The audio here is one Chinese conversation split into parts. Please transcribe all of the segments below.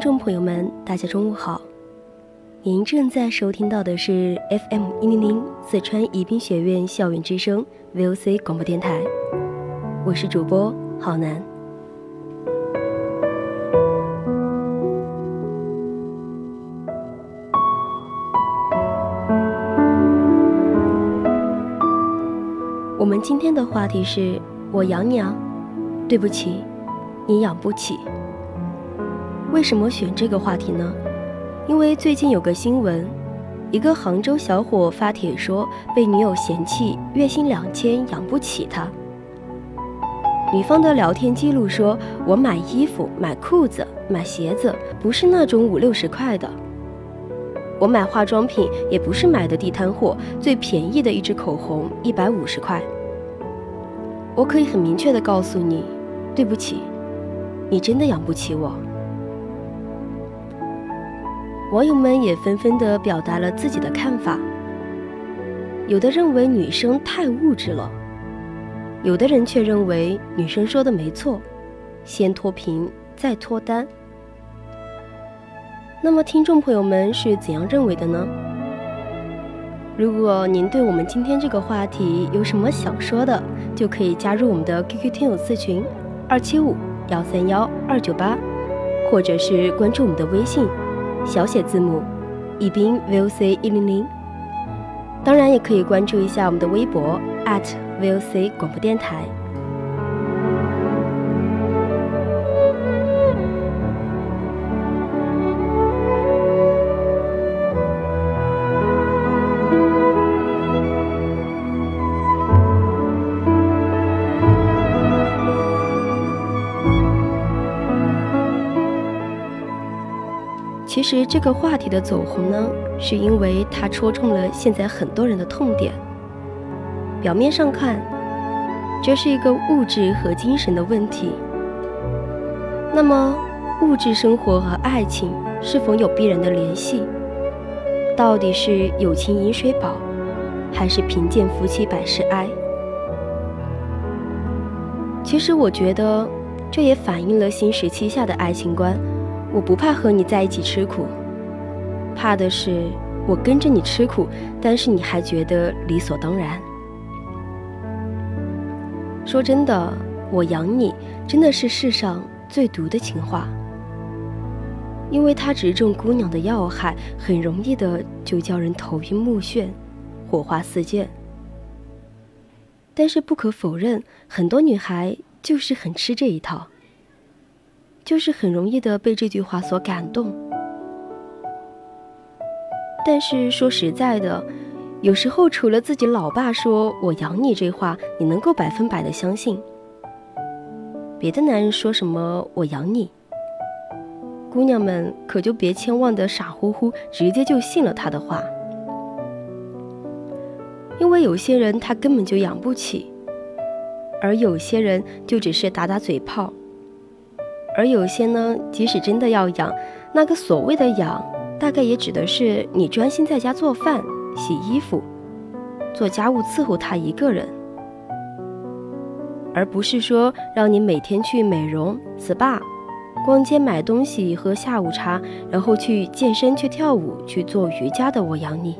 听众朋友们，大家中午好！您正在收听到的是 FM 一零零四川宜宾学院校园之声 VOC 广播电台，我是主播郝楠。我们今天的话题是我养你啊，对不起，你养不起。为什么选这个话题呢？因为最近有个新闻，一个杭州小伙发帖说被女友嫌弃，月薪两千养不起他。女方的聊天记录说：“我买衣服、买裤子、买鞋子，不是那种五六十块的。我买化妆品也不是买的地摊货，最便宜的一支口红一百五十块。我可以很明确的告诉你，对不起，你真的养不起我。”网友们也纷纷地表达了自己的看法，有的认为女生太物质了，有的人却认为女生说的没错，先脱贫再脱单。那么，听众朋友们是怎样认为的呢？如果您对我们今天这个话题有什么想说的，就可以加入我们的 QQ 听友四群二七五幺三幺二九八，或者是关注我们的微信。小写字母，宜宾 VOC 一零零。当然，也可以关注一下我们的微博 @VOC 广播电台。实这个话题的走红呢，是因为它戳中了现在很多人的痛点。表面上看，这是一个物质和精神的问题。那么，物质生活和爱情是否有必然的联系？到底是友情饮水饱，还是贫贱夫妻百事哀？其实我觉得，这也反映了新时期下的爱情观。我不怕和你在一起吃苦，怕的是我跟着你吃苦，但是你还觉得理所当然。说真的，我养你真的是世上最毒的情话，因为它直中姑娘的要害，很容易的就叫人头晕目眩，火花四溅。但是不可否认，很多女孩就是很吃这一套。就是很容易的被这句话所感动，但是说实在的，有时候除了自己老爸说我养你这话，你能够百分百的相信，别的男人说什么我养你，姑娘们可就别千万的傻乎乎直接就信了他的话，因为有些人他根本就养不起，而有些人就只是打打嘴炮。而有些呢，即使真的要养，那个所谓的养，大概也指的是你专心在家做饭、洗衣服、做家务伺候他一个人，而不是说让你每天去美容、SPA、逛街买东西、喝下午茶，然后去健身、去跳舞、去做瑜伽的。我养你。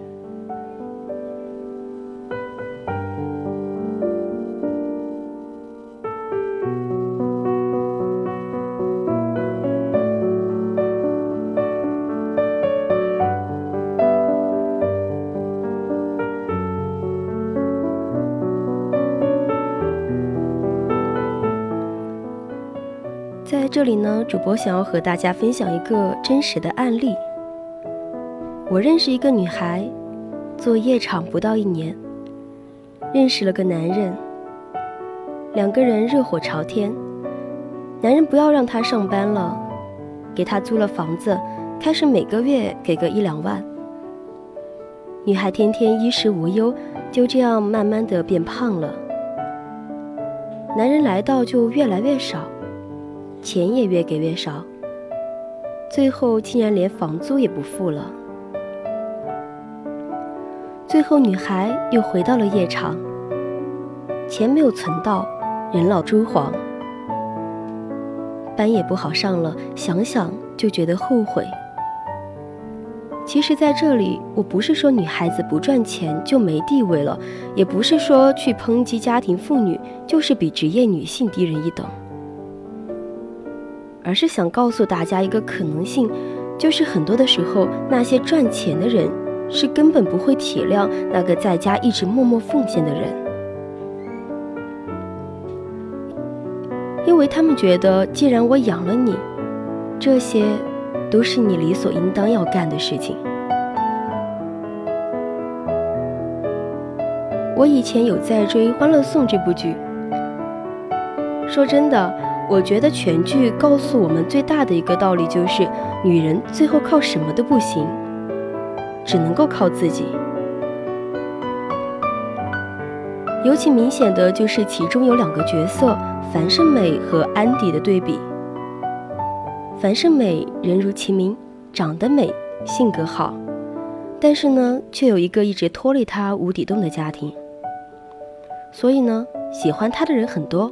这里呢，主播想要和大家分享一个真实的案例。我认识一个女孩，做夜场不到一年，认识了个男人，两个人热火朝天。男人不要让她上班了，给她租了房子，开始每个月给个一两万。女孩天天衣食无忧，就这样慢慢的变胖了。男人来到就越来越少，钱也越给越少，最后竟然连房租也不付了。最后女孩又回到了夜场，钱没有存到，人老珠黄，班也不好上了，想想就觉得后悔。其实，在这里，我不是说女孩子不赚钱就没地位了，也不是说去抨击家庭妇女就是比职业女性低人一等，而是想告诉大家一个可能性，就是很多的时候，那些赚钱的人是根本不会体谅那个在家一直默默奉献的人，因为他们觉得，既然我养了你，这些。都是你理所应当要干的事情。我以前有在追《欢乐颂》这部剧，说真的，我觉得全剧告诉我们最大的一个道理就是，女人最后靠什么都不行，只能够靠自己。尤其明显的就是其中有两个角色，樊胜美和安迪的对比。樊胜美人如其名，长得美，性格好，但是呢，却有一个一直拖累她无底洞的家庭。所以呢，喜欢她的人很多，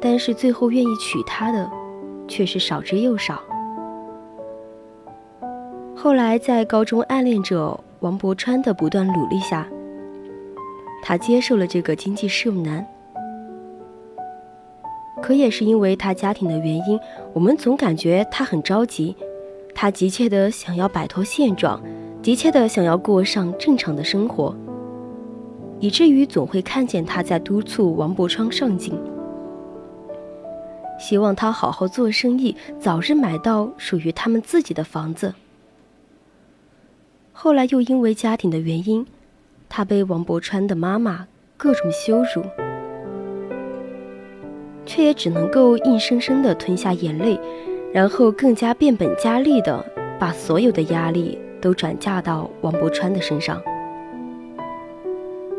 但是最后愿意娶她的，却是少之又少。后来在高中暗恋者王柏川的不断努力下，她接受了这个经济适用男。可也是因为他家庭的原因，我们总感觉他很着急，他急切的想要摆脱现状，急切的想要过上正常的生活，以至于总会看见他在督促王柏川上进，希望他好好做生意，早日买到属于他们自己的房子。后来又因为家庭的原因，他被王柏川的妈妈各种羞辱。却也只能够硬生生的吞下眼泪，然后更加变本加厉的把所有的压力都转嫁到王柏川的身上，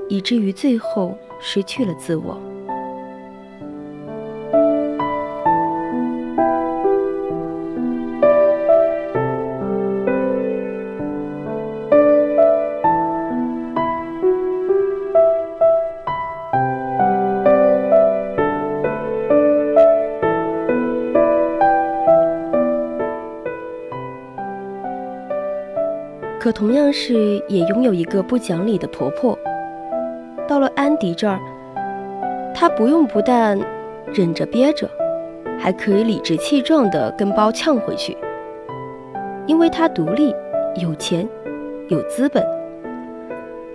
以至于最后失去了自我。可同样是也拥有一个不讲理的婆婆。到了安迪这儿，她不用不但忍着憋着，还可以理直气壮地跟包呛回去，因为她独立、有钱、有资本。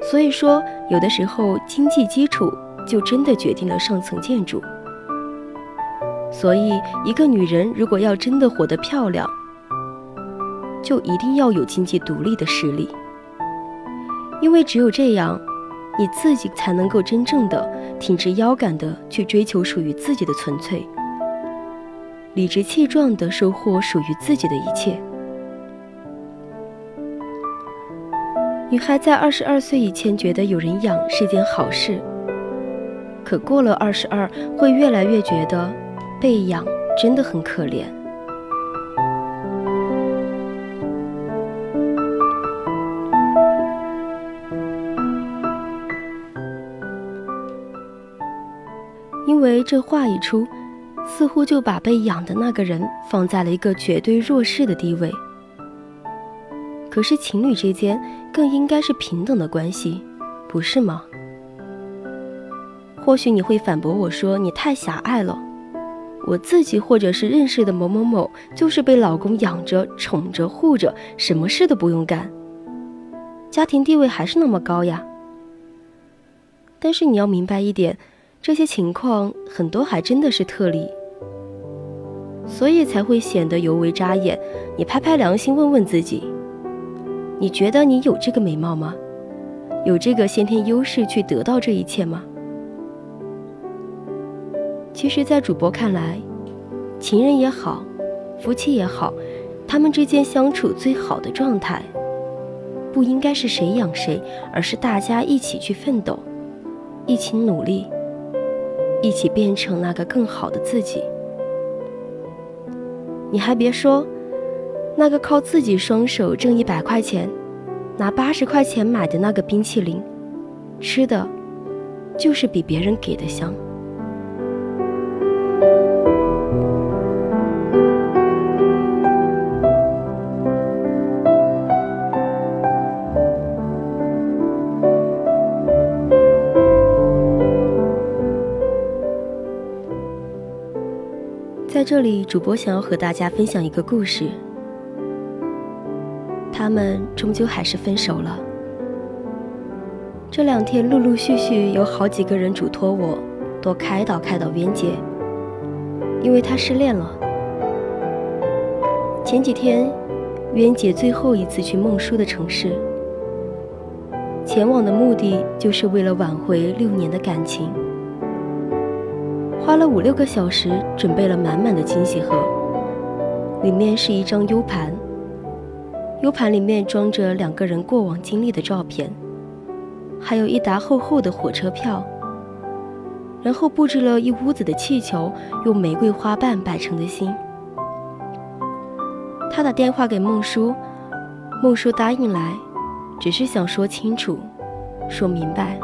所以说，有的时候经济基础就真的决定了上层建筑。所以，一个女人如果要真的活得漂亮，就一定要有经济独立的实力，因为只有这样，你自己才能够真正的挺直腰杆的去追求属于自己的纯粹，理直气壮的收获属于自己的一切。女孩在二十二岁以前觉得有人养是件好事，可过了二十二，会越来越觉得被养真的很可怜。为这话一出，似乎就把被养的那个人放在了一个绝对弱势的地位。可是情侣之间更应该是平等的关系，不是吗？或许你会反驳我说你太狭隘了，我自己或者是认识的某某某就是被老公养着、宠着、护着，什么事都不用干，家庭地位还是那么高呀。但是你要明白一点。这些情况很多还真的是特例，所以才会显得尤为扎眼。你拍拍良心，问问自己，你觉得你有这个美貌吗？有这个先天优势去得到这一切吗？其实，在主播看来，情人也好，夫妻也好，他们之间相处最好的状态，不应该是谁养谁，而是大家一起去奋斗，一起努力，一起变成那个更好的自己。你还别说，那个靠自己双手挣一百块钱，拿八十块钱买的那个冰淇淋，吃的，就是比别人给的香。在这里，主播想要和大家分享一个故事。他们终究还是分手了。这两天陆陆续续有好几个人嘱托我多开导开导渊姐，因为她失恋了。前几天，渊姐最后一次去孟叔的城市，前往的目的就是为了挽回六年的感情。花了五六个小时，准备了满满的惊喜盒，里面是一张 U 盘，U 盘里面装着两个人过往经历的照片，还有一沓厚厚的火车票，然后布置了一屋子的气球，用玫瑰花瓣摆成的心。他打电话给孟叔，孟叔答应来，只是想说清楚，说明白。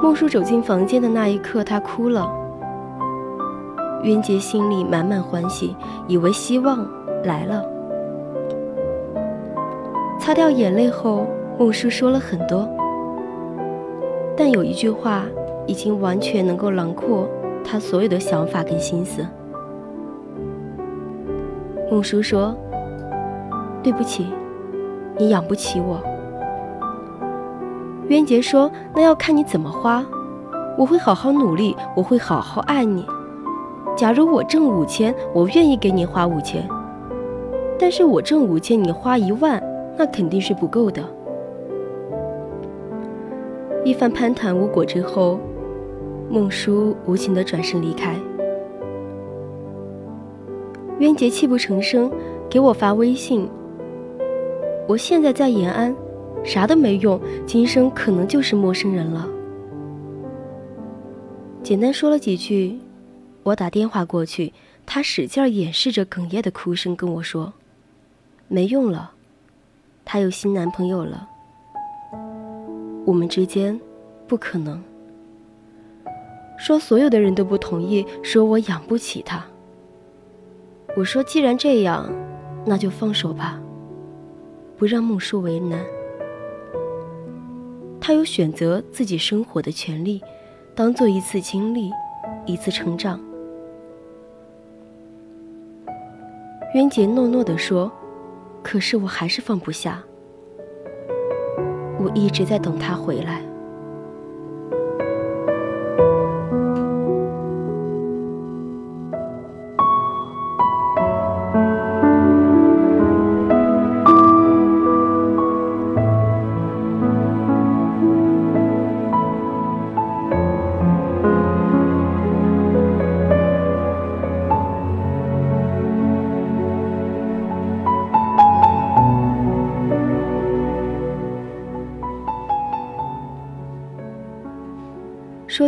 孟叔走进房间的那一刻，他哭了。渊洁心里满满欢喜，以为希望来了。擦掉眼泪后，孟叔说了很多，但有一句话已经完全能够囊括他所有的想法跟心思。孟叔说：“对不起，你养不起我。”渊杰说：“那要看你怎么花，我会好好努力，我会好好爱你。假如我挣五千，我愿意给你花五千；但是我挣五千，你花一万，那肯定是不够的。”一番攀谈无果之后，孟叔无情的转身离开。渊杰泣不成声，给我发微信：“我现在在延安。”啥都没用，今生可能就是陌生人了。简单说了几句，我打电话过去，他使劲掩饰着哽咽的哭声，跟我说：“没用了，他有新男朋友了，我们之间不可能。”说所有的人都不同意，说我养不起他。我说：“既然这样，那就放手吧，不让孟叔为难。”他有选择自己生活的权利，当做一次经历，一次成长。渊洁诺诺地说：“可是我还是放不下，我一直在等他回来。”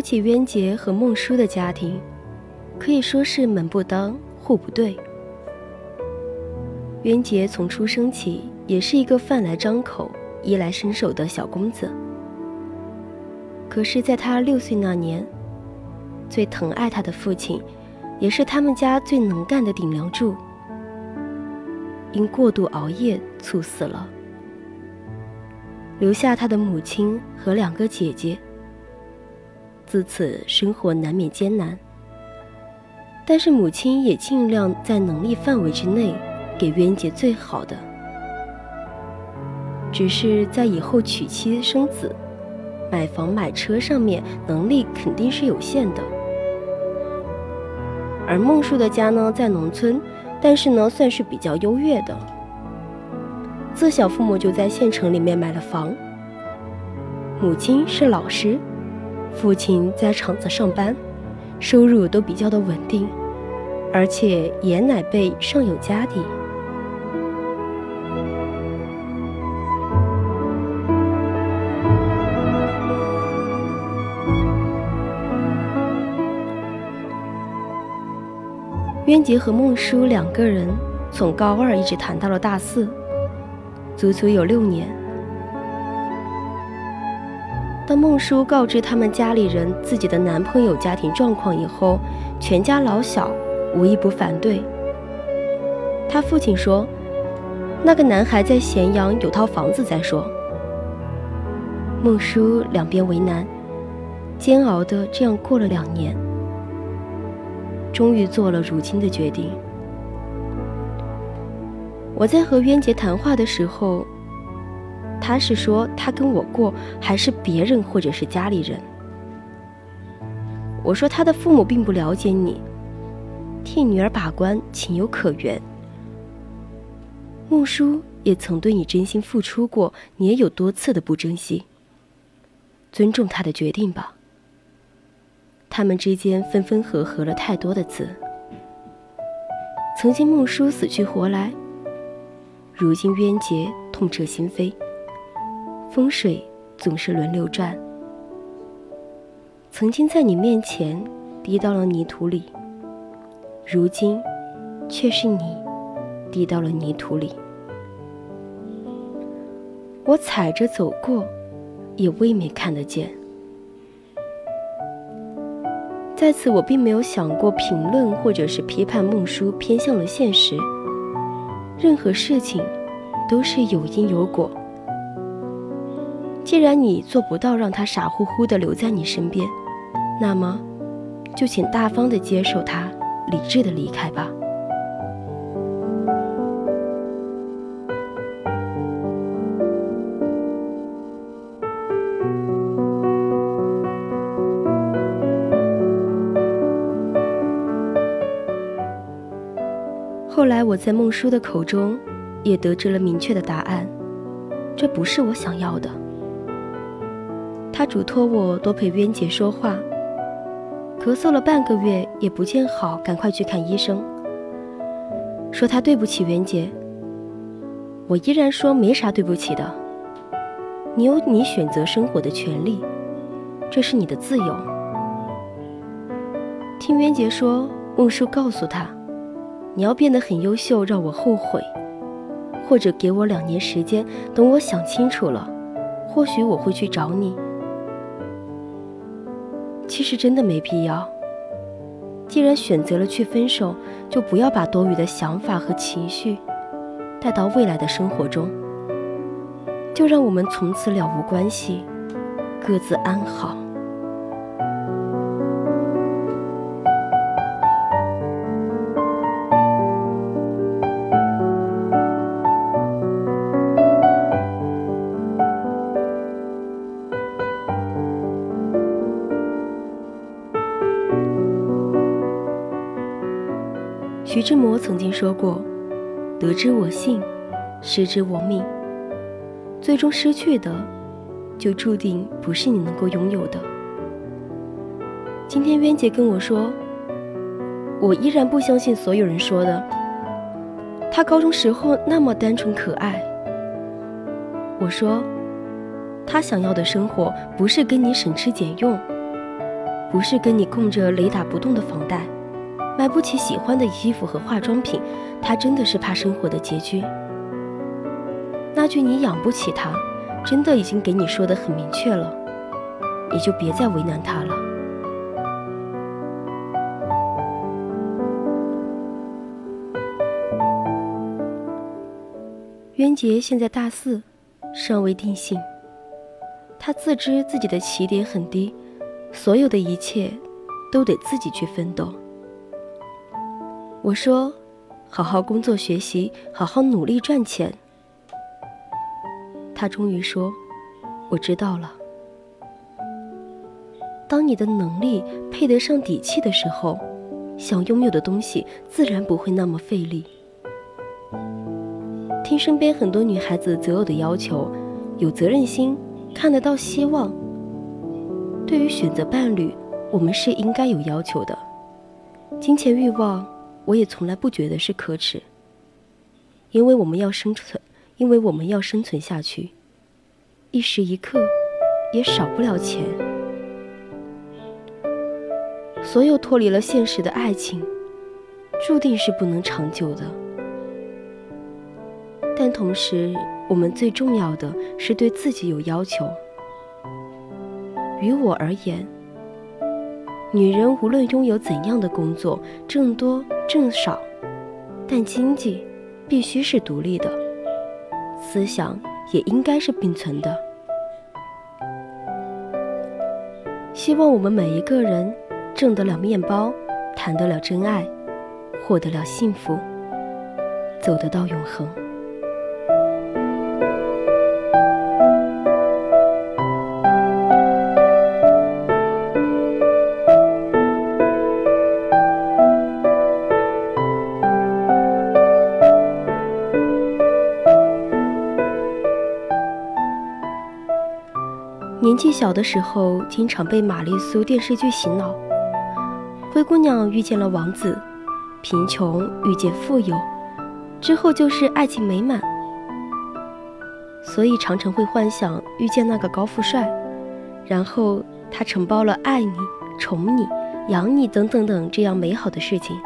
说起渊洁和孟叔的家庭，可以说是门不当户不对。渊洁从出生起也是一个饭来张口、衣来伸手的小公子。可是，在他六岁那年，最疼爱他的父亲，也是他们家最能干的顶梁柱，因过度熬夜猝死了，留下他的母亲和两个姐姐。自此，生活难免艰难。但是母亲也尽量在能力范围之内，给渊洁最好的。只是在以后娶妻生子、买房买车上面，能力肯定是有限的。而孟叔的家呢在农村，但是呢算是比较优越的。自小父母就在县城里面买了房，母亲是老师，父亲在厂子上班，收入都比较的稳定，而且爷奶辈尚有家底。渊杰和孟叔两个人从高二一直谈到了大四，足足有六年。当孟叔告知他们家里人自己的男朋友家庭状况以后，全家老小无一不反对。他父亲说：“那个男孩在咸阳有套房子再说。”孟叔两边为难，煎熬的这样过了两年。终于做了如今的决定。我在和渊杰谈话的时候，他是说他跟我过，还是别人或者是家里人？我说他的父母并不了解你，替女儿把关情有可原。孟叔也曾对你真心付出过，你也有多次的不珍惜。尊重他的决定吧。他们之间分分合合了太多的次，曾经孟叔死去活来，如今渊洁痛彻心扉。风水总是轮流转，曾经在你面前滴到了泥土里，如今却是你滴到了泥土里。我踩着走过，也未免看得见。在此，我并没有想过评论或者是批判孟叔偏向了现实。任何事情都是有因有果。既然你做不到让他傻乎乎的留在你身边，那么就请大方的接受他，理智的离开吧。后来我在孟叔的口中，也得知了明确的答案，这不是我想要的。他嘱托我多陪渊杰说话，咳嗽了半个月也不见好，赶快去看医生。说他对不起渊杰，我依然说没啥对不起的。你有你选择生活的权利，这是你的自由。听渊杰说，孟叔告诉他。你要变得很优秀，让我后悔，或者给我两年时间，等我想清楚了，或许我会去找你。其实真的没必要。既然选择了去分手，就不要把多余的想法和情绪带到未来的生活中，就让我们从此了无关系，各自安好。徐志摩曾经说过：“得之我幸，失之我命。最终失去的，就注定不是你能够拥有的。”今天渊姐跟我说：“我依然不相信所有人说的，他高中时候那么单纯可爱。”我说：“他想要的生活，不是跟你省吃俭用，不是跟你供着雷打不动的房贷。”买不起喜欢的衣服和化妆品，他真的是怕生活的拮据。那句你养不起他，真的已经给你说的很明确了，你就别再为难他了。渊杰现在大四，尚未定性。他自知自己的起点很低，所有的一切都得自己去奋斗。我说：“好好工作学习，好好努力赚钱。”他终于说：“我知道了。”当你的能力配得上底气的时候，想拥有的东西自然不会那么费力。听身边很多女孩子择偶的要求，有责任心，看得到希望。对于选择伴侣，我们是应该有要求的。金钱欲望，我也从来不觉得是可耻，因为我们要生存，因为我们要生存下去，一时一刻也少不了钱。所有脱离了现实的爱情，注定是不能长久的。但同时，我们最重要的是对自己有要求。于我而言，女人无论拥有怎样的工作，挣多挣少，但经济必须是独立的，思想也应该是并存的。希望我们每一个人挣得了面包，谈得了真爱，获得了幸福，走得到永恒。年纪小的时候，经常被玛丽苏电视剧洗脑。灰姑娘遇见了王子，贫穷遇见富有，之后就是爱情美满。所以常常会幻想遇见那个高富帅，然后他承包了爱你、宠你、养你等等等这样美好的事情。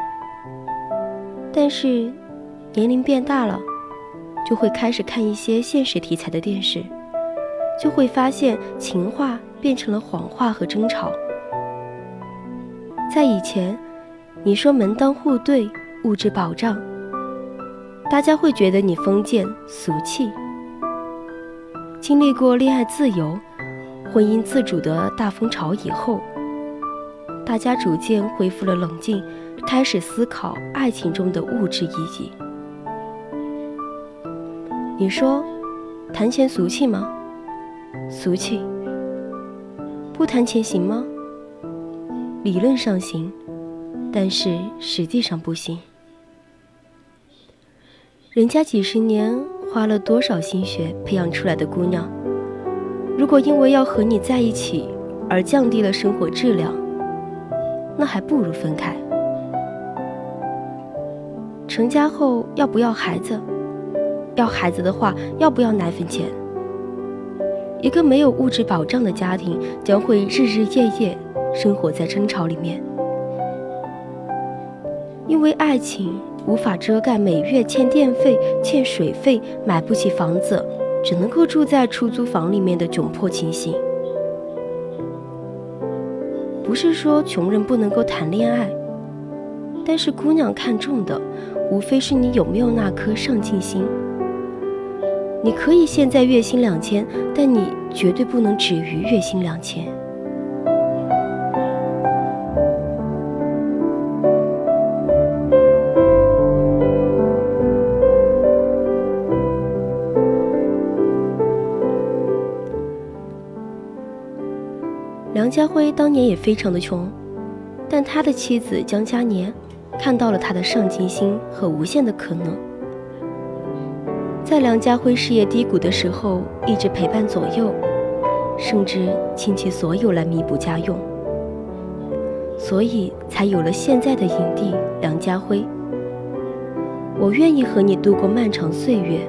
但是年龄变大了，就会开始看一些现实题材的电视。就会发现情话变成了谎话和争吵。在以前，你说门当户对、物质保障，大家会觉得你封建俗气。经历过恋爱自由、婚姻自主的大风潮以后，大家逐渐恢复了冷静，开始思考爱情中的物质意义。你说，谈钱俗气吗？俗气，不谈钱行吗？理论上行，但是实际上不行。人家几十年花了多少心血培养出来的姑娘，如果因为要和你在一起而降低了生活质量，那还不如分开。成家后要不要孩子？要孩子的话，要不要奶粉钱？一个没有物质保障的家庭将会日日夜夜生活在争吵里面，因为爱情无法遮盖每月欠电费、欠水费、买不起房子，只能够住在出租房里面的窘迫情形。不是说穷人不能够谈恋爱，但是姑娘看重的无非是你有没有那颗上进心。你可以现在月薪两千，但你绝对不能止于月薪两千。梁家辉当年也非常的穷，但他的妻子江嘉年看到了他的上进心和无限的可能。在梁家辉事业低谷的时候，一直陪伴左右，甚至倾其所有来弥补家用，所以才有了现在的影帝梁家辉。我愿意和你度过漫长岁月，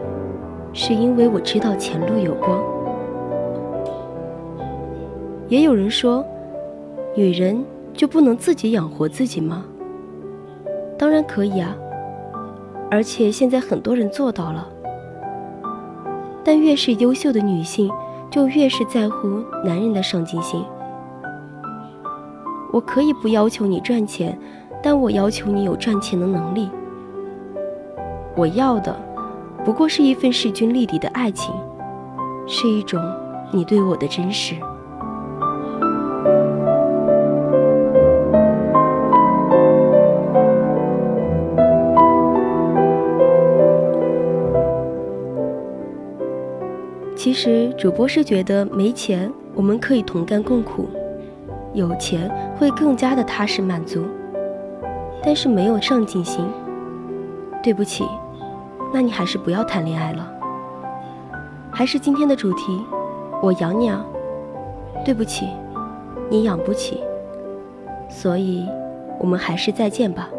是因为我知道前路有光。也有人说，女人就不能自己养活自己吗？当然可以啊，而且现在很多人做到了。但越是优秀的女性，就越是在乎男人的上进心。我可以不要求你赚钱，但我要求你有赚钱的能力。我要的，不过是一份势均力敌的爱情，是一种你对我的真实。其实主播是觉得没钱我们可以同甘共苦，有钱会更加的踏实满足。但是没有上进心。对不起，那你还是不要谈恋爱了。还是今天的主题，我养你啊。对不起，你养不起。所以，我们还是再见吧。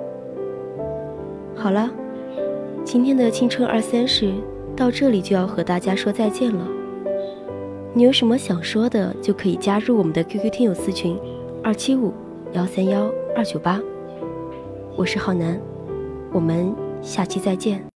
好了，今天的青春二三十到这里就要和大家说再见了。你有什么想说的，就可以加入我们的 QQ 听友私群，二七五幺三幺二九八。我是浩南，我们下期再见。